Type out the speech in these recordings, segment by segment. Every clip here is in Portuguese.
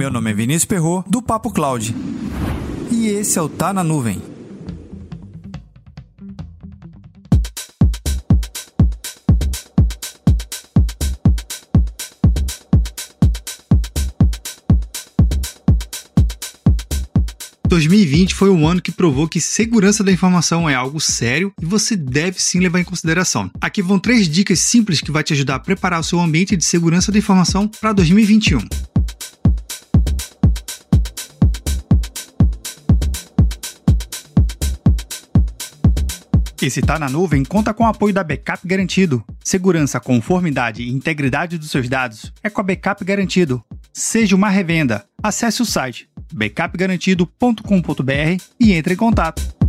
Meu nome é Vinícius Perro do Papo Cloud. E esse é o Tá na Nuvem. ...2020 foi um ano que provou que segurança da informação é algo sério e você deve sim levar em consideração. Aqui vão três dicas simples que vai te ajudar a preparar o seu ambiente de segurança da informação para 2021. Esse Tá na Nuvem conta com o apoio da Backup Garantido. Segurança, conformidade e integridade dos seus dados é com a Backup Garantido. Seja uma revenda. Acesse o site backupgarantido.com.br e entre em contato.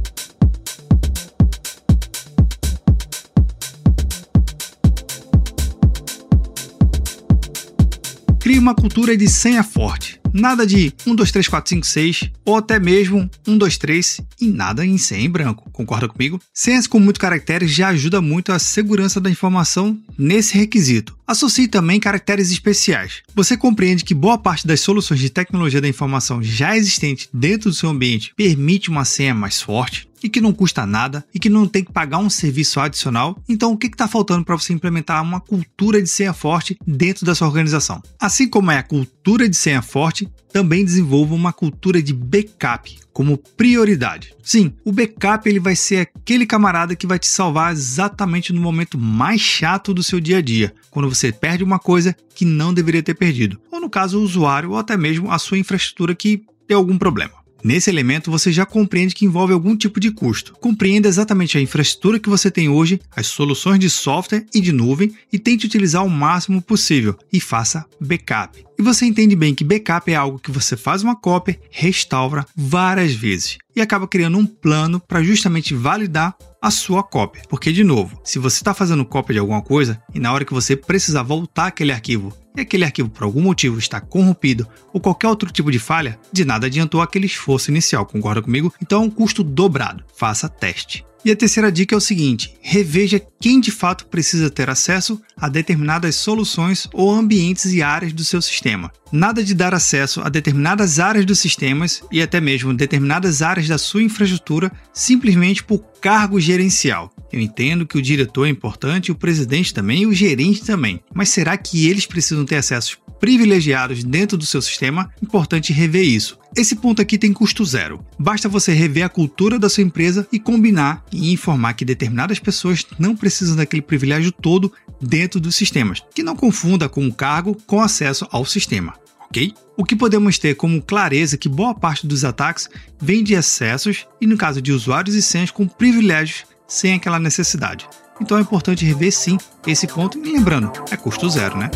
Crie uma cultura de senha forte. Nada de 1, 2, 3, 4, 5, 6 ou até mesmo 1, 2, 3 e nada em senha em branco. Concorda comigo? Senhas com muitos caracteres já ajuda muito a segurança da informação nesse requisito. Associe também caracteres especiais. Você compreende que boa parte das soluções de tecnologia da informação já existentes dentro do seu ambiente permite uma senha mais forte? E que não custa nada e que não tem que pagar um serviço adicional. Então, o que está faltando para você implementar uma cultura de senha forte dentro da sua organização? Assim como é a cultura de senha forte, também desenvolva uma cultura de backup como prioridade. Sim, o backup ele vai ser aquele camarada que vai te salvar exatamente no momento mais chato do seu dia a dia, quando você perde uma coisa que não deveria ter perdido, ou no caso o usuário ou até mesmo a sua infraestrutura que tem algum problema. Nesse elemento, você já compreende que envolve algum tipo de custo. Compreenda exatamente a infraestrutura que você tem hoje, as soluções de software e de nuvem e tente utilizar o máximo possível e faça backup. E você entende bem que backup é algo que você faz uma cópia, restaura várias vezes e acaba criando um plano para justamente validar a sua cópia. Porque, de novo, se você está fazendo cópia de alguma coisa e na hora que você precisar voltar aquele arquivo e aquele arquivo por algum motivo está corrompido ou qualquer outro tipo de falha, de nada adiantou aquele esforço inicial, concorda comigo? Então é um custo dobrado. Faça teste. E a terceira dica é o seguinte: reveja quem de fato precisa ter acesso a determinadas soluções ou ambientes e áreas do seu sistema. Nada de dar acesso a determinadas áreas dos sistemas e até mesmo determinadas áreas da sua infraestrutura simplesmente por cargo gerencial. Eu entendo que o diretor é importante, o presidente também e o gerente também, mas será que eles precisam ter acessos privilegiados dentro do seu sistema? Importante rever isso. Esse ponto aqui tem custo zero. Basta você rever a cultura da sua empresa e combinar e informar que determinadas pessoas não precisam daquele privilégio todo dentro dos sistemas, que não confunda com o cargo com acesso ao sistema. ok? O que podemos ter como clareza que boa parte dos ataques vem de excessos e, no caso de usuários e senhas com privilégios sem aquela necessidade. Então é importante rever sim esse ponto e lembrando, é custo zero, né?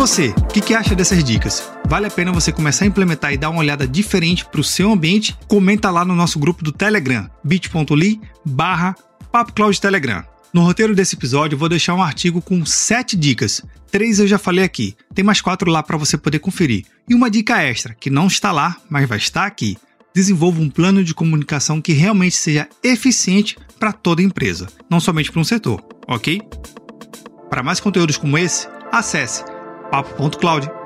Você, o que, que, acha dessas dicas? Vale a pena você começar a implementar e dar uma olhada diferente para o seu ambiente? Comenta lá no nosso grupo do Telegram, bit.ly barra Telegram. No roteiro desse episódio, eu vou deixar um artigo com 7 dicas. Três eu já falei aqui, tem mais quatro lá para você poder conferir. E uma dica extra, que não está lá, mas vai estar aqui. Desenvolva um plano de comunicação que realmente seja eficiente para toda empresa, não somente para um setor, ok? Para mais conteúdos como esse, acesse papo.cloud